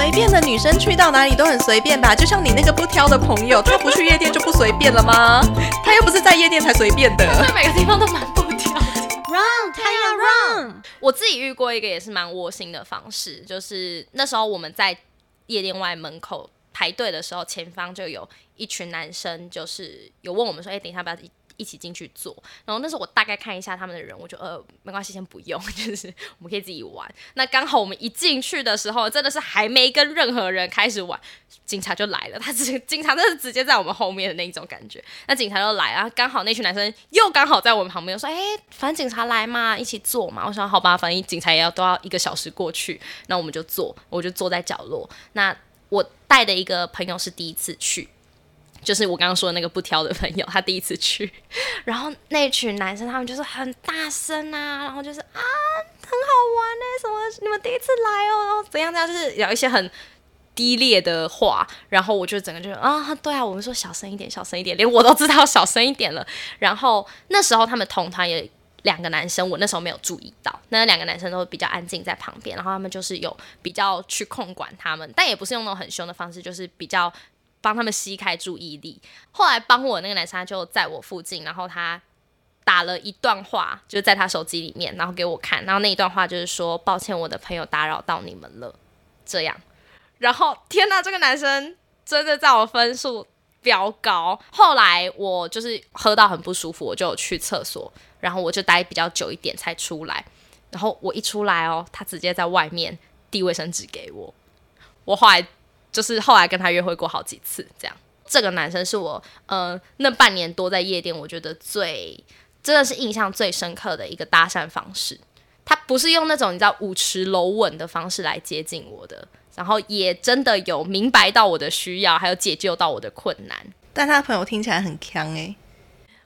随便的女生去到哪里都很随便吧？就像你那个不挑的朋友，他不去夜店就不随便了吗？他又不是在夜店才随便的。在每个地方都蛮不挑的。Run，他要 run。我自己遇过一个也是蛮窝心的方式，就是那时候我们在夜店外门口排队的时候，前方就有一群男生，就是有问我们说：“哎、等一下要不要一起进去坐？”然后那时候我大概看一下他们的人，我就呃没关系，先不用，就是我们可以自己玩。那刚好我们一进去的时候，真的是还没跟任何人开始玩，警察就来了。他直警察就是直接在我们后面的那一种感觉。那警察就来啊，刚好那群男生又刚好在我们旁边，说：“哎、反正警察来嘛，一起坐嘛。”我想好吧，反正警察也要都要一个小时过去，那我们就坐，我就坐在角落。那我带的一个朋友是第一次去，就是我刚刚说的那个不挑的朋友，他第一次去，然后那群男生他们就是很大声啊，然后就是啊很好玩呢、什么你们第一次来哦，然后怎样怎样，就是聊一些很低劣的话，然后我就整个就啊，对啊，我们说小声一点，小声一点，连我都知道小声一点了。然后那时候他们同团也两个男生，我那时候没有注意到，那两个男生都比较安静在旁边，然后他们就是有比较去控管他们，但也不是用那种很凶的方式，就是比较帮他们吸开注意力。后来帮我那个男生他就在我附近，然后他。打了一段话，就在他手机里面，然后给我看，然后那一段话就是说：“抱歉，我的朋友打扰到你们了。”这样，然后天呐，这个男生真的在我分数飙高。后来我就是喝到很不舒服，我就去厕所，然后我就待比较久一点才出来。然后我一出来哦，他直接在外面递卫生纸给我。我后来就是后来跟他约会过好几次，这样。这个男生是我呃那半年多在夜店，我觉得最真的是印象最深刻的一个搭讪方式。他不是用那种你知道舞池楼吻的方式来接近我的，然后也真的有明白到我的需要，还有解救到我的困难。但他的朋友听起来很强哎、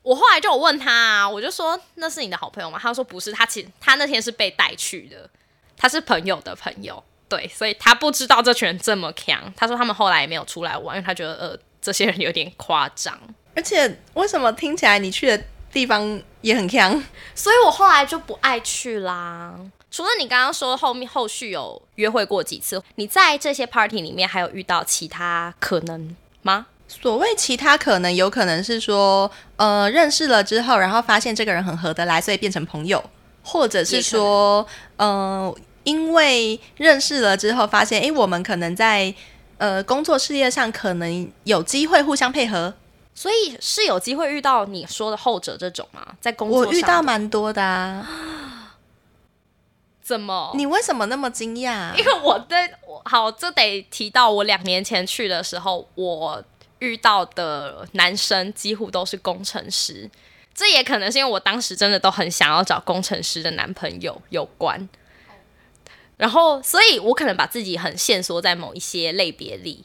我后来就有问他、我就说那是你的好朋友吗？他说不是，他其实他那天是被带去的，他是朋友的朋友，对，所以他不知道这群人这么强。他说他们后来也没有出来玩，因为他觉得呃这些人有点夸张，而且为什么听起来你去的地方也很强？所以我后来就不爱去啦。除了你刚刚说后面后续有约会过几次，你在这些 party 里面还有遇到其他可能吗？所谓其他可能，有可能是说，呃，认识了之后，然后发现这个人很合得来，所以变成朋友，或者是说，呃，因为认识了之后，发现，诶，我们可能在呃工作事业上可能有机会互相配合。所以是有机会遇到你说的后者这种吗？在工作我遇到蛮多的啊，怎么？你为什么那么惊讶？因为我在我好，这得提到我两年前去的时候，我遇到的男生几乎都是工程师。这也可能是因为我当时真的都很想要找工程师的男朋友有关，然后所以我可能把自己很限缩在某一些类别里，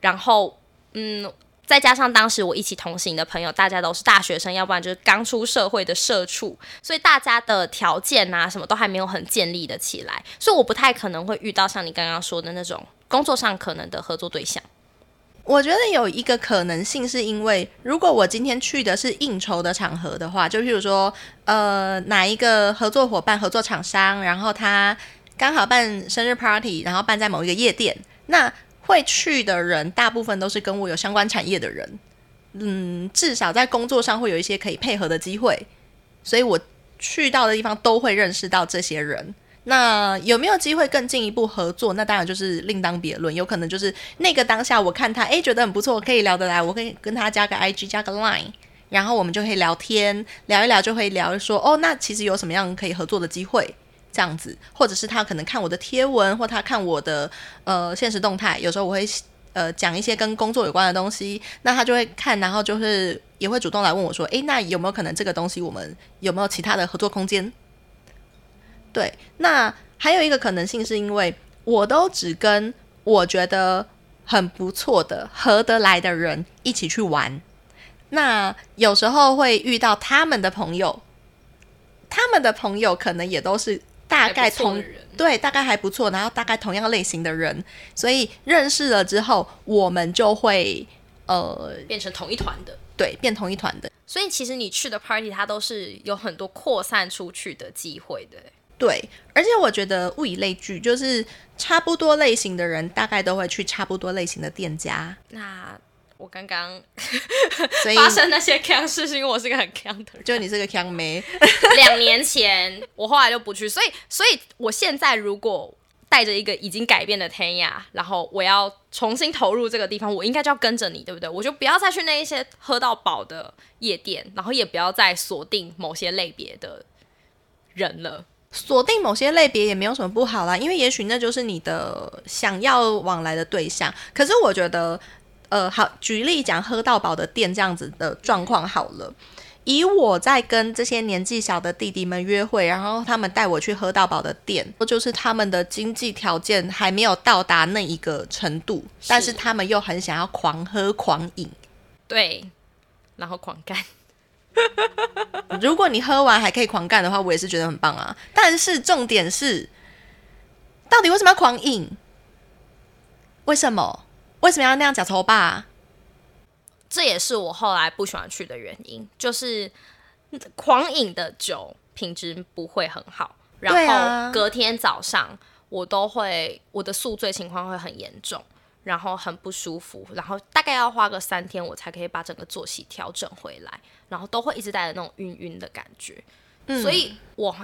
然后嗯，再加上当时我一起同行的朋友，大家都是大学生，要不然就是刚出社会的社畜，所以大家的条件啊什么都还没有很建立的起来，所以我不太可能会遇到像你刚刚说的那种工作上可能的合作对象。我觉得有一个可能性，是因为如果我今天去的是应酬的场合的话，就譬如说，呃，哪一个合作伙伴、合作厂商，然后他刚好办生日 party，然后办在某一个夜店，那会去的人大部分都是跟我有相关产业的人，嗯，至少在工作上会有一些可以配合的机会，所以我去到的地方都会认识到这些人。那有没有机会更进一步合作？那当然就是另当别论。有可能就是那个当下，我看他诶觉得很不错，可以聊得来，我可以跟他加个 IG，加个 Line，然后我们就可以聊天，聊一聊就会聊说哦，那其实有什么样可以合作的机会，这样子，或者是他可能看我的贴文，或他看我的呃现实动态，有时候我会呃讲一些跟工作有关的东西，那他就会看，然后就是也会主动来问我说，诶，那有没有可能这个东西我们有没有其他的合作空间？对，那还有一个可能性是因为我都只跟我觉得很不错的、合得来的人一起去玩。那有时候会遇到他们的朋友，他们的朋友可能也都是大概同，对，大概还不错，然后大概同样类型的人，所以认识了之后，我们就会呃，变成同一团的。对，变同一团的。所以其实你去的 party，它都是有很多扩散出去的机会的。对，而且我觉得物以类聚，就是差不多类型的人，大概都会去差不多类型的店家。那我刚刚发生那些坑事，是因为我是个很坑的人。就你是个强妹，两年前，我后来就不去，所以，所以我现在如果带着一个已经改变的天涯，然后我要重新投入这个地方，我应该就要跟着你，对不对？我就不要再去那一些喝到饱的夜店，然后也不要再锁定某些类别的人了。锁定某些类别也没有什么不好啦，因为也许那就是你的想要往来的对象。可是我觉得，呃，好，举例讲喝到饱的店这样子的状况好了。以我在跟这些年纪小的弟弟们约会，然后他们带我去喝到饱的店，就是他们的经济条件还没有到达那一个程度，但是他们又很想要狂喝狂饮。对，然后狂干。如果你喝完还可以狂干的话，我也是觉得很棒啊。但是重点是，到底为什么要狂饮？为什么？为什么要那样假头吧？这也是我后来不喜欢去的原因，就是狂饮的酒品质不会很好，然后隔天早上我都会我的宿醉情况会很严重，然后很不舒服，然后大概要花个三天我才可以把整个作息调整回来，然后都会一直带着那种晕晕的感觉，所以我。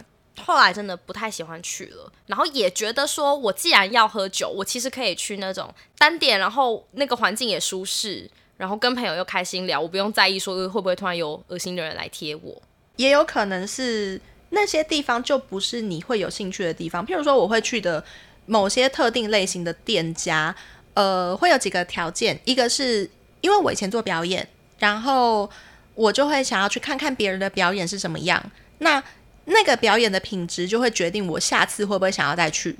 后来真的不太喜欢去了，然后也觉得说，我既然要喝酒，我其实可以去那种单点，然后那个环境也舒适，然后跟朋友又开心聊，我不用在意说会不会突然有恶心的人来贴我。也有可能是那些地方就不是你会有兴趣的地方。譬如说，我会去的某些特定类型的店家，呃，会有几个条件，一个是因为我以前做表演，然后我就会想要去看看别人的表演是什么样。那那个表演的品质就会决定我下次会不会想要再去。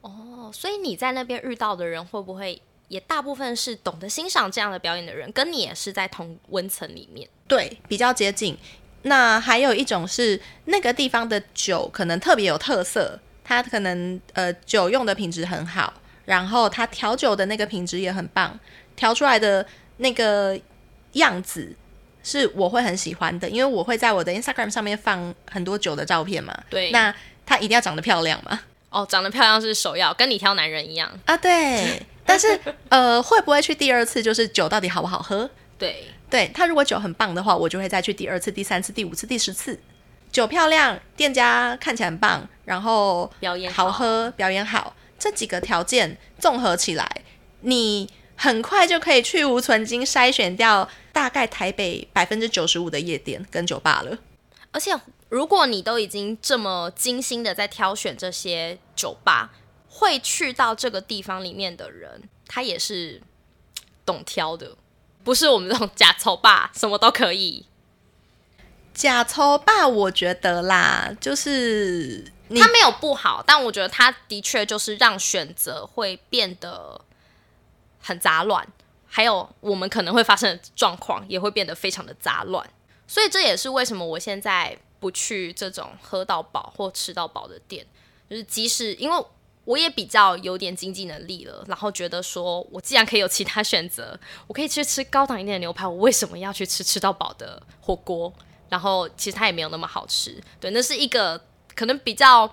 哦，所以你在那边遇到的人会不会也大部分是懂得欣赏这样的表演的人，跟你也是在同温层里面？对，比较接近。那还有一种是那个地方的酒可能特别有特色，它可能呃酒用的品质很好，然后它调酒的那个品质也很棒，调出来的那个样子是我会很喜欢的，因为我会在我的 Instagram 上面放很多酒的照片嘛。对那他一定要长得漂亮嘛。哦，长得漂亮是首要，跟你挑男人一样。啊，对。但是呃，会不会去第二次？就是酒到底好不好喝？对，对他如果酒很棒的话，我就会再去第二次、第三次、第五次、第十次。酒漂亮，店家看起来很棒，然后表演好喝，表演好，这几个条件综合起来，你很快就可以去无存精筛选掉大概台北百分之九十五的夜店跟酒吧了。而且如果你都已经这么精心的在挑选这些酒吧，会去到这个地方里面的人，他也是懂挑的，不是我们这种假丑吧，什么都可以。假抽吧，我觉得啦，就是你它没有不好，但我觉得他的确就是让选择会变得很杂乱，还有我们可能会发生的状况也会变得非常的杂乱。所以这也是为什么我现在不去这种喝到饱或吃到饱的店，就是即使因为我也比较有点经济能力了，然后觉得说我既然可以有其他选择，我可以去吃高档一点的牛排，我为什么要去吃吃到饱的火锅？然后其实它也没有那么好吃，对，那是一个可能比较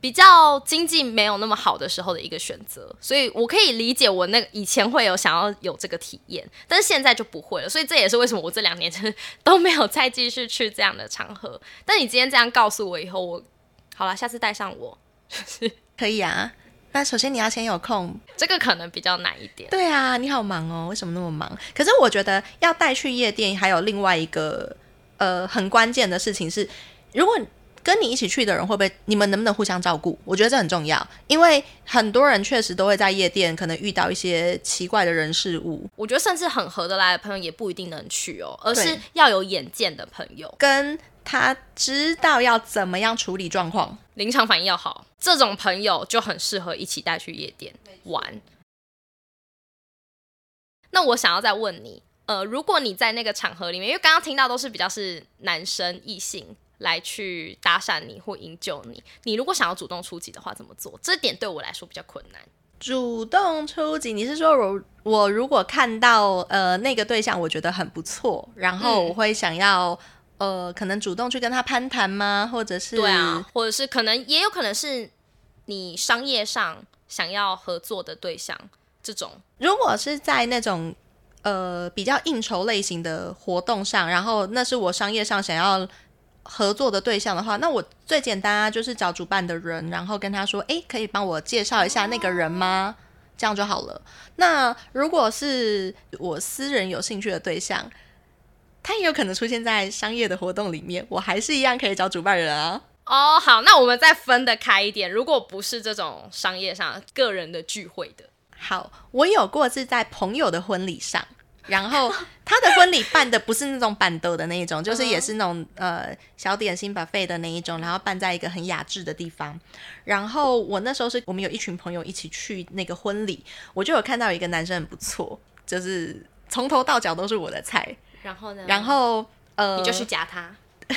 比较经济没有那么好的时候的一个选择，所以我可以理解我那个以前会有想要有这个体验，但是现在就不会了，所以这也是为什么我这两年真的都没有再继续去这样的场合。但你今天这样告诉我以后，我好了，下次带上我，可以啊。那首先你要先有空，这个可能比较难一点。对啊，你好忙哦，为什么那么忙？可是我觉得要带去夜店，还有另外一个呃很关键的事情是，如果跟你一起去的人会不会，你们能不能互相照顾？我觉得这很重要，因为很多人确实都会在夜店可能遇到一些奇怪的人事物，我觉得甚至很合得来的朋友也不一定能去哦，而是要有眼见的朋友，跟他知道要怎么样处理状况。临场反应要好，这种朋友就很适合一起带去夜店玩。那我想要再问你，呃，如果你在那个场合里面，因为刚刚听到都是比较是男生异性来去搭讪你或营救你，你如果想要主动出击的话，怎么做？这点对我来说比较困难。主动出击，你是说我我如果看到呃那个对象，我觉得很不错，然后嗯我会想要呃，可能主动去跟他攀谈吗？或者是对啊，或者是可能也有可能是你商业上想要合作的对象这种。如果是在那种呃比较应酬类型的活动上，然后那是我商业上想要合作的对象的话，那我最简单啊，就是找主办的人，然后跟他说，诶，可以帮我介绍一下那个人吗？这样就好了。那如果是我私人有兴趣的对象，他也有可能出现在商业的活动里面，我还是一样可以找主办人啊。哦，好，那我们再分得开一点。如果不是这种商业上个人的聚会的，好，我有过是在朋友的婚礼上，然后他的婚礼办的不是那种板凳的那一种，就是也是那种呃小点心 buffet 的那一种，然后办在一个很雅致的地方。然后我那时候是我们有一群朋友一起去那个婚礼，我就有看到一个男生很不错，就是从头到脚都是我的菜。然后呢？然后呃，你就去夹他，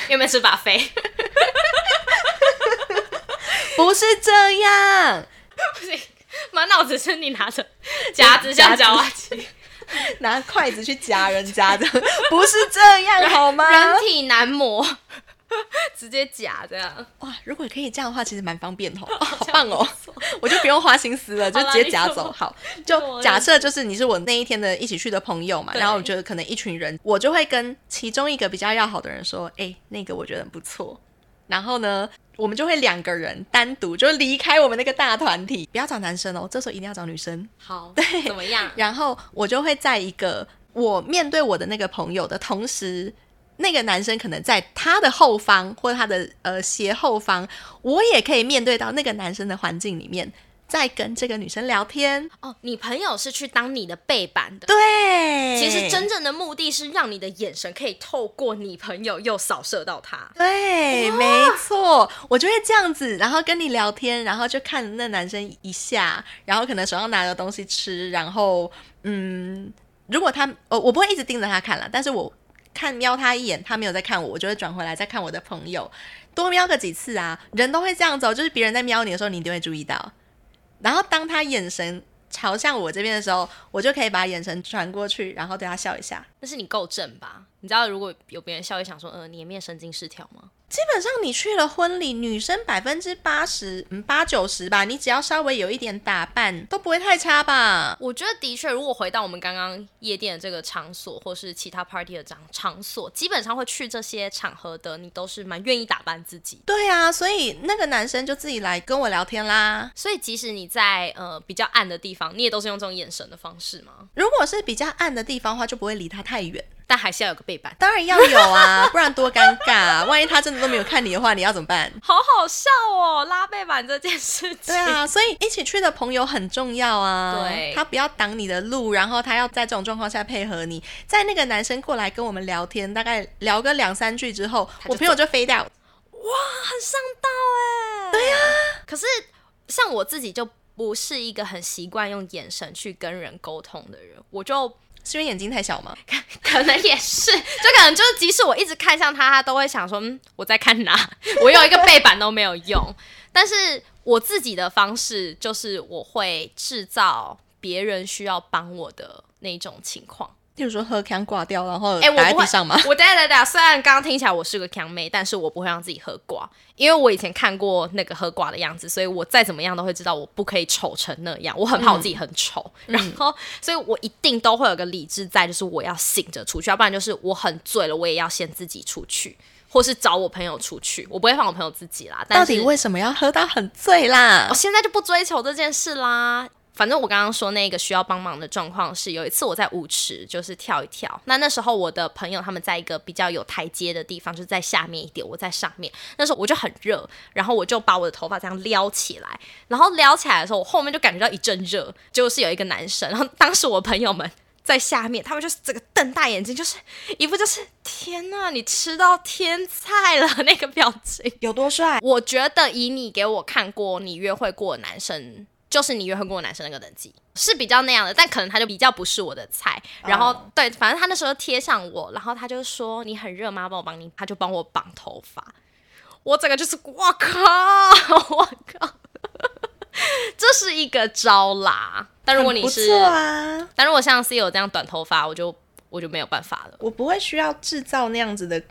有没有吃把飞？不是这样，不行，满脑子是你拿着夹子像夹娃机，拿筷子去夹人家的，不是这样 好吗？人体男模，直接夹这样。哇，如果可以这样的话，其实蛮方便的，好棒哦！我就不用花心思了，就直接夹走。好，就假设就是你是我那一天的一起去的朋友嘛，然后我觉得可能一群人，我就会跟其中一个比较要好的人说，哎，那个我觉得很不错。然后呢，我们就会两个人单独就离开我们那个大团体，不要找男生哦，这时候一定要找女生。好，对，怎么样？然后我就会在一个我面对我的那个朋友的同时，那个男生可能在他的后方或者他的呃斜后方，我也可以面对到那个男生的环境里面。在跟这个女生聊天哦，你朋友是去当你的背板的，对。其实真正的目的是让你的眼神可以透过你朋友又扫射到他。对，没错，我就会这样子，然后跟你聊天，然后就看那男生一下，然后可能手上拿着东西吃，然后嗯，如果他呃，我不会一直盯着他看了，但是我看瞄他一眼，他没有在看我，我就会转回来再看我的朋友，多瞄个几次啊，人都会这样走，就是别人在瞄你的时候，你一定会注意到。然后当他眼神朝向我这边的时候，我就可以把眼神传过去，然后对他笑一下。但是你够正吧？你知道如果有别人笑，会想说，呃，你颜面神经失调吗？基本上你去了婚礼，女生百分之八十，嗯，八九十吧，你只要稍微有一点打扮，都不会太差吧？我觉得的确，如果回到我们刚刚夜店的这个场所，或是其他 party 的场场所，基本上会去这些场合的，你都是蛮愿意打扮自己。对啊，所以那个男生就自己来跟我聊天啦。所以即使你在呃比较暗的地方，你也都是用这种眼神的方式吗？如果是比较暗的地方的话，就不会离他太远。但还是要有个背板，当然要有啊，不然多尴尬。万一他真的都没有看你的话，你要怎么办？好好笑哦，拉背板这件事情。对啊，所以一起去的朋友很重要啊。对，他不要挡你的路，然后他要在这种状况下配合你。在那个男生过来跟我们聊天，大概聊个两三句之后，我朋友就飞掉。哇，很上道哎。对呀，可是像我自己就不是一个很习惯用眼神去跟人沟通的人，我就。是因为眼睛太小吗？可能也是，就可能就是，即使我一直看向他，他都会想说，嗯，我在看哪？我有一个背板都没有用。但是我自己的方式就是，我会制造别人需要帮我的那种情况。例如说喝康挂掉，然后倒在地上吗？我等下等下，虽然刚刚听起来我是个康妹，但是我不会让自己喝挂，因为我以前看过那个喝挂的样子，所以我再怎么样都会知道我不可以丑成那样。我很怕我自己很丑，然后所以我一定都会有个理智在，就是我要醒着出去，要不然就是我很醉了，我也要先自己出去，或是找我朋友出去，我不会放我朋友自己啦。但到底为什么要喝到很醉啦？我现在就不追求这件事啦。反正我刚刚说那个需要帮忙的状况是，有一次我在舞池就是跳一跳，那那时候我的朋友他们在一个比较有台阶的地方，就在下面一点，我在上面。那时候我就很热，然后我就把我的头发这样撩起来，然后撩起来的时候，我后面就感觉到一阵热，就是有一个男生，然后当时我朋友们在下面，他们就是这个瞪大眼睛，就是一副就是天呐，你吃到天菜了那个表情，有多帅？我觉得以你给我看过你约会过的男生。就是你约会过男生那个等级是比较那样的，但可能他就比较不是我的菜。然后对，反正他那时候贴上我，然后他就说你很热吗？帮我帮你，他就帮我绑头发。我整个就是我靠，我靠，这是一个招啦。但如果你是，啊，但如果像 C 有这样短头发，我就我就没有办法了。我不会需要制造那样子的。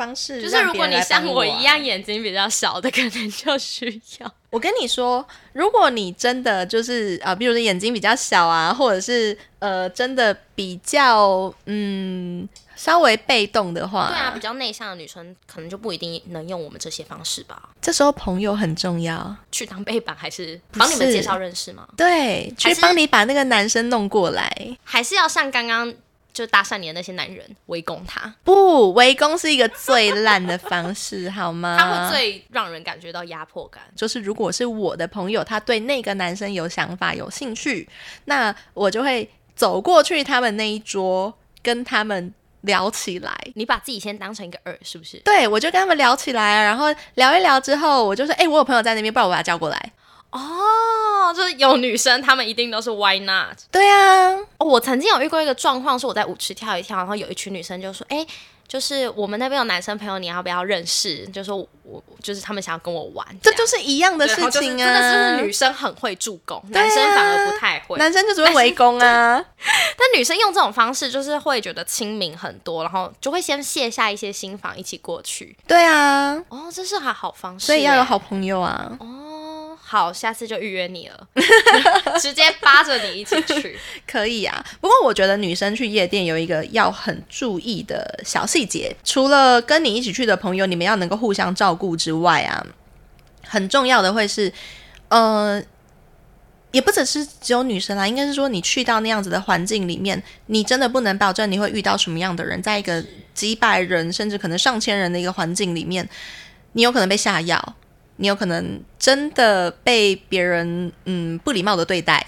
方式，就是如果你像我一样，眼睛比较小的，可能就需要。我跟你说，如果你真的就是啊、呃比如说眼睛比较小啊，或者是呃，真的比较嗯稍微被动的话，对啊，比较内向的女生可能就不一定能用我们这些方式吧。这时候朋友很重要，去当背板还是帮你们介绍认识吗？对，去帮你把那个男生弄过来。还是要像刚刚就搭讪你的那些男人围攻他？不，围攻是一个最烂的方式，好吗？他会最让人感觉到压迫感。就是如果是我的朋友，他对那个男生有想法、有兴趣，那我就会走过去他们那一桌，跟他们聊起来。你把自己先当成一个二，是不是？对，我就跟他们聊起来啊，然后聊一聊之后，我就说，哎、我有朋友在那边，不然我把他叫过来。哦，就是有女生，她们一定都是 why not？对啊，哦，我曾经有遇过一个状况，是我在舞池跳一跳，然后有一群女生就说：“哎、就是我们那边有男生朋友，你要不要认识？”就说我就是他们想要跟我玩，这就是一样的事情啊。真的是女生很会助攻，啊男生反而不太会。男生就只会围攻啊。但女生用这种方式，就是会觉得亲民很多，然后就会先卸下一些心防，一起过去。对啊，哦，这是好好方式，所以要有好。朋友啊。哦，好，下次就预约你了，直接扒着你一起去。可以啊，不过我觉得女生去夜店有一个要很注意的小细节，除了跟你一起去的朋友，你们要能够互相照顾之外啊，很重要的会是，呃，也不只是只有女生啦，应该是说你去到那样子的环境里面，你真的不能保证你会遇到什么样的人，在一个几百人甚至可能上千人的一个环境里面，你有可能被下药，你有可能真的被别人嗯不礼貌的对待。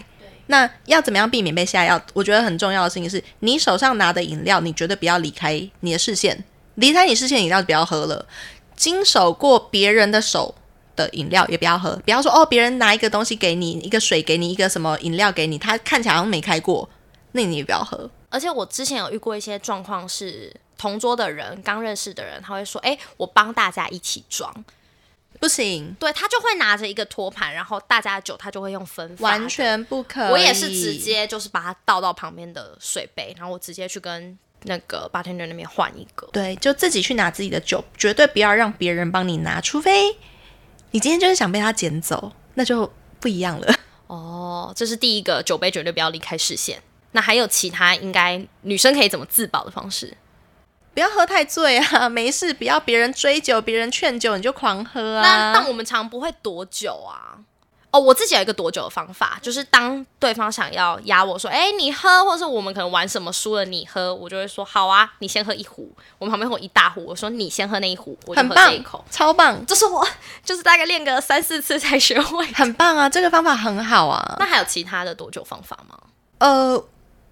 那要怎么样避免被下药？我觉得很重要的事情是，你手上拿的饮料，你绝对不要离开你的视线，离开你视线饮料就不要喝了。经手过别人的手的饮料也不要喝，不要说哦，别人拿一个东西给你，一个水给你，一个什么饮料给你，他看起来好像没开过，那你也不要喝。而且我之前有遇过一些状况是。同桌的人，刚认识的人，他会说：“哎、我帮大家一起装。不行”，对他就会拿着一个托盘，然后大家的酒他就会用分发完。全不可以。我也是直接就是把它倒到旁边的水杯，然后我直接去跟那个 bartender 那边换一个。对，就自己去拿自己的酒，绝对不要让别人帮你拿，除非你今天就是想被他捡走，那就不一样了。哦，这是第一个，酒杯绝对不要离开视线。那还有其他应该女生可以怎么自保的方式？不要喝太醉啊，没事，不要别人追酒、别人劝酒你就狂喝那啊。但我们常不会躲酒啊。哦，我自己有一个躲酒的方法，就是当对方想要压我说，哎、你喝，或是我们可能玩什么输了你喝，我就会说好啊，你先喝一壶，我们旁边会有一大壶，我说你先喝那一壶，我就很棒喝这一口。，超棒，这是我 就是大概练个三四次才学会。很棒啊！这个方法很好啊。那还有其他的躲酒方法吗？呃，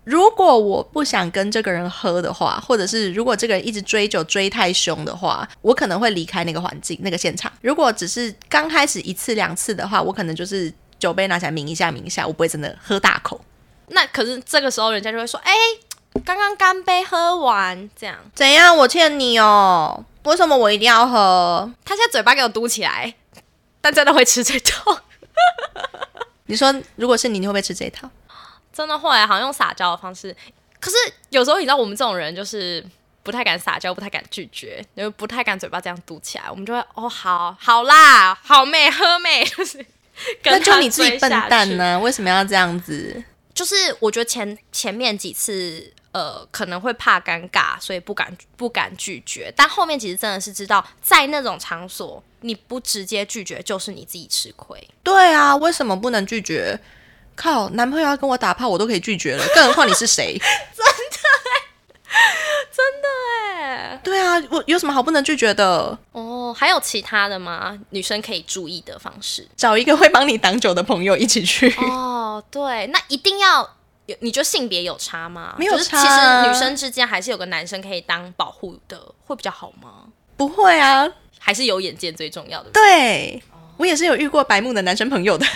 如果我不想跟这个人喝的话，或者是如果这个人一直追酒追太凶的话，我可能会离开那个环境、那个现场。如果只是刚开始一次两次的话，我可能就是酒杯拿起来抿一下、抿一下，我不会真的喝大口。那可是这个时候人家就会说，哎、刚刚干杯喝完，这样怎样？我欠你哦？为什么我一定要喝？他现在嘴巴给我嘟起来，但真的会吃这套。你说，如果是你，你会不会吃这一套？真的会，好像用撒娇的方式。可是有时候你知道，我们这种人就是不太敢撒娇，不太敢拒绝，因为不太敢嘴巴这样嘟起来，我们就会哦，好好啦，好妹喝妹，就 是跟那就你自己笨蛋呢、为什么要这样子？就是我觉得前前面几次。呃，可能会怕尴尬，所以不敢不敢拒绝。但后面其实真的是知道，在那种场所，你不直接拒绝，就是你自己吃亏。对啊，为什么不能拒绝？靠，男朋友要跟我打炮，我都可以拒绝了，更何况你是谁？对，对啊，我有什么好不能拒绝的？哦，还有其他的吗？女生可以注意的方式？找一个会帮你挡酒的朋友一起去。哦，对，那一定要有，你觉得性别有差吗？没有差啊其实女生之间还是有个男生可以当保护的，会比较好吗？不会啊，还是有眼见最重要的？对我也是有遇过白目的男生朋友的。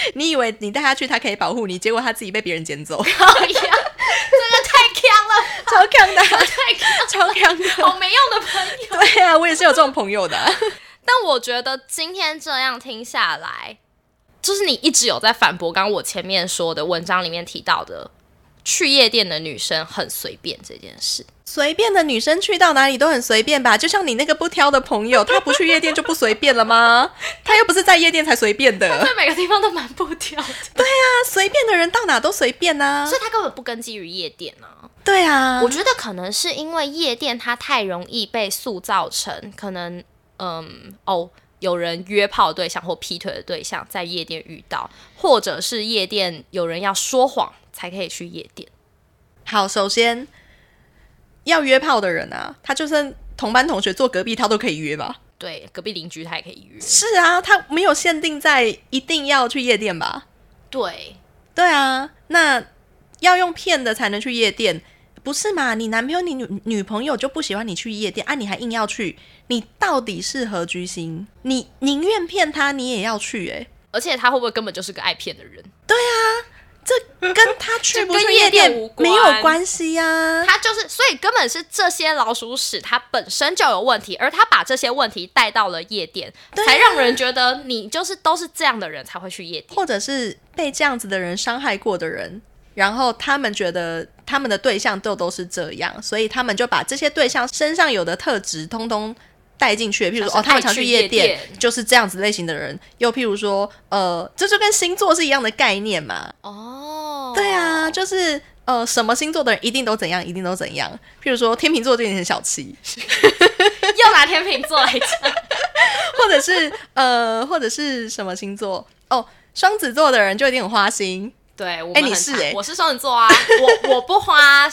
你以为你带他去，他可以保护你，结果他自己被别人捡走，哎呀，这个太强了，超强的，太超强的。好没用的朋友。对啊，我也是有这种朋友的。但我觉得今天这样听下来，就是你一直有在反驳刚刚我前面说的文章里面提到的，去夜店的女生很随便这件事。随便的女生去到哪里都很随便吧？就像你那个不挑的朋友，她不去夜店就不随便了吗？她又不是在夜店才随便的。在每个地方都蛮不挑的，对啊，随便的人到哪都随便啊、所以她根本不根基于夜店啊。对啊，我觉得可能是因为夜店它太容易被塑造成可能，嗯，哦，有人约炮对象或劈腿的对象在夜店遇到，或者是夜店有人要说谎才可以去夜店。好，首先要约炮的人啊，他就算同班同学坐隔壁，他都可以约吧？对，隔壁邻居他也可以约。是啊，他没有限定在一定要去夜店吧？对，对啊，那要用骗的才能去夜店，不是嘛？你男朋友、你女女朋友就不喜欢你去夜店啊，你还硬要去，你到底是何居心？你宁愿骗他，你也要去、欸？而且他会不会根本就是个爱骗的人？这跟他去不去夜夜店无关。没有关系呀、他就是，所以根本是这些老鼠屎，它本身就有问题，而他把这些问题带到了夜店，啊才让人觉得你就是都是这样的人才会去夜店。或者是被这样子的人伤害过的人，然后他们觉得他们的对象就都是这样，所以他们就把这些对象身上有的特质通通带进去。譬如说，哦，他们常去夜店，就是这样子类型的人。又譬如说，呃，这就跟星座是一样的概念嘛。哦，对啊，就是呃，什么星座的人一定都怎样，一定都怎样。譬如说，天秤座就有点很小气，又拿天秤座来讲，或者是呃，或者是什么星座哦，双子座的人就一定很花心。对，哎你是哎我是双子座啊，我我不花，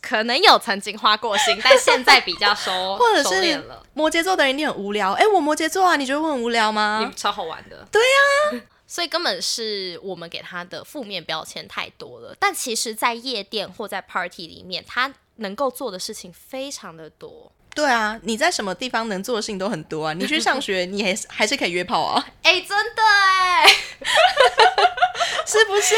可能有曾经花过心，但现在比较收，或者是，摩羯座的人一定很无聊。哎，我摩羯座啊，你觉得我很无聊你吗？超好玩的。对呀、所以根本是我们给他的负面标签太多了。但其实，在夜店或在 party 里面，他能够做的事情非常的多。对啊，你在什么地方能做的事情都很多啊。你去上学，你还是还是可以约炮啊，哎、真的哎，是不是？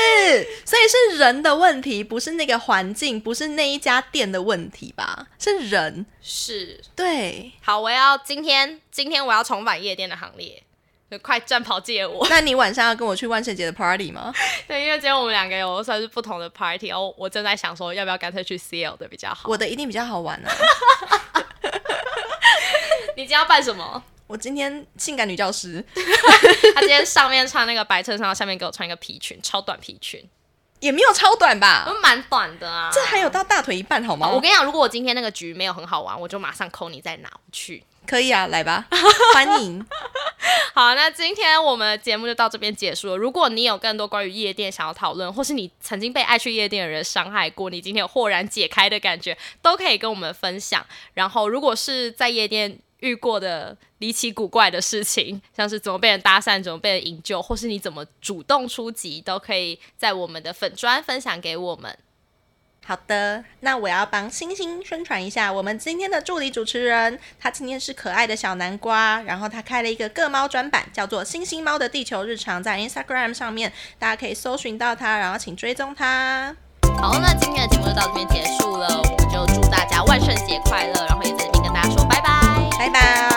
所以是人的问题，不是那个环境，不是那一家店的问题吧？是人。是对，好，我要今天今天我要重返夜店的行列，就快战袍借我。那你晚上要跟我去万圣节的 party 吗？对，因为今天我们两个有算是不同的 party，然后我正在想说，要不要干脆去 CL 的比较好。我的一定比较好玩啊。你今天要扮什么？我今天性感女教师 她今天上面穿那个白衬衫，下面给我穿一个皮裙，超短皮裙，也没有超短吧？都蛮短的啊。这还有到大腿一半好吗？我跟你讲，如果我今天那个局没有很好玩，我就马上扣你再拿去。可以啊，来吧，欢迎。好，那今天我们的节目就到这边结束了。如果你有更多关于夜店想要讨论，或是你曾经被爱去夜店的人伤害过，你今天有豁然解开的感觉，都可以跟我们分享。然后，如果是在夜店遇过的离奇古怪的事情，像是怎么被人搭讪、怎么被人营救，或是你怎么主动出击，都可以在我们的粉砖分享给我们。好的，那我要帮星星宣传一下，我们今天的助理主持人，他今天是可爱的小南瓜，然后他开了一个各猫专版，叫做“星星猫的地球日常”，在 Instagram 上面大家可以搜寻到他，然后请追踪他。好，那今天的节目就到这边结束了，我们就祝大家万圣节快乐，然后也在这边拜拜。